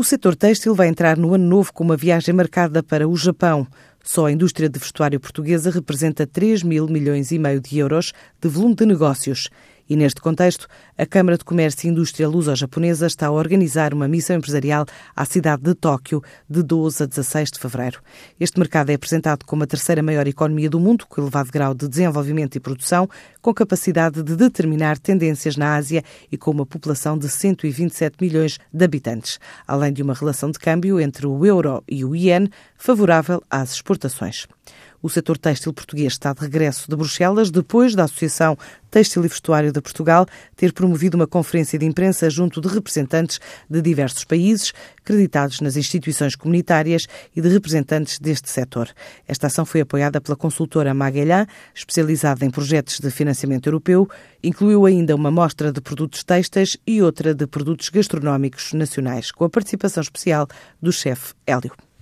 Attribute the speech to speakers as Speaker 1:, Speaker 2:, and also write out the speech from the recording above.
Speaker 1: O setor têxtil vai entrar no ano novo com uma viagem marcada para o Japão. Só a indústria de vestuário portuguesa representa 3 mil milhões e meio de euros de volume de negócios. E neste contexto, a Câmara de Comércio e Indústria Luso-Japonesa está a organizar uma missão empresarial à cidade de Tóquio de 12 a 16 de fevereiro. Este mercado é apresentado como a terceira maior economia do mundo, com elevado grau de desenvolvimento e produção, com capacidade de determinar tendências na Ásia e com uma população de 127 milhões de habitantes, além de uma relação de câmbio entre o euro e o iene favorável às exportações. O setor têxtil português está de regresso de Bruxelas depois da Associação Têxtil e Vestuário de Portugal ter promovido uma conferência de imprensa junto de representantes de diversos países, creditados nas instituições comunitárias e de representantes deste setor. Esta ação foi apoiada pela consultora Magellan, especializada em projetos de financiamento europeu, incluiu ainda uma mostra de produtos têxteis e outra de produtos gastronómicos nacionais, com a participação especial do chefe Hélio.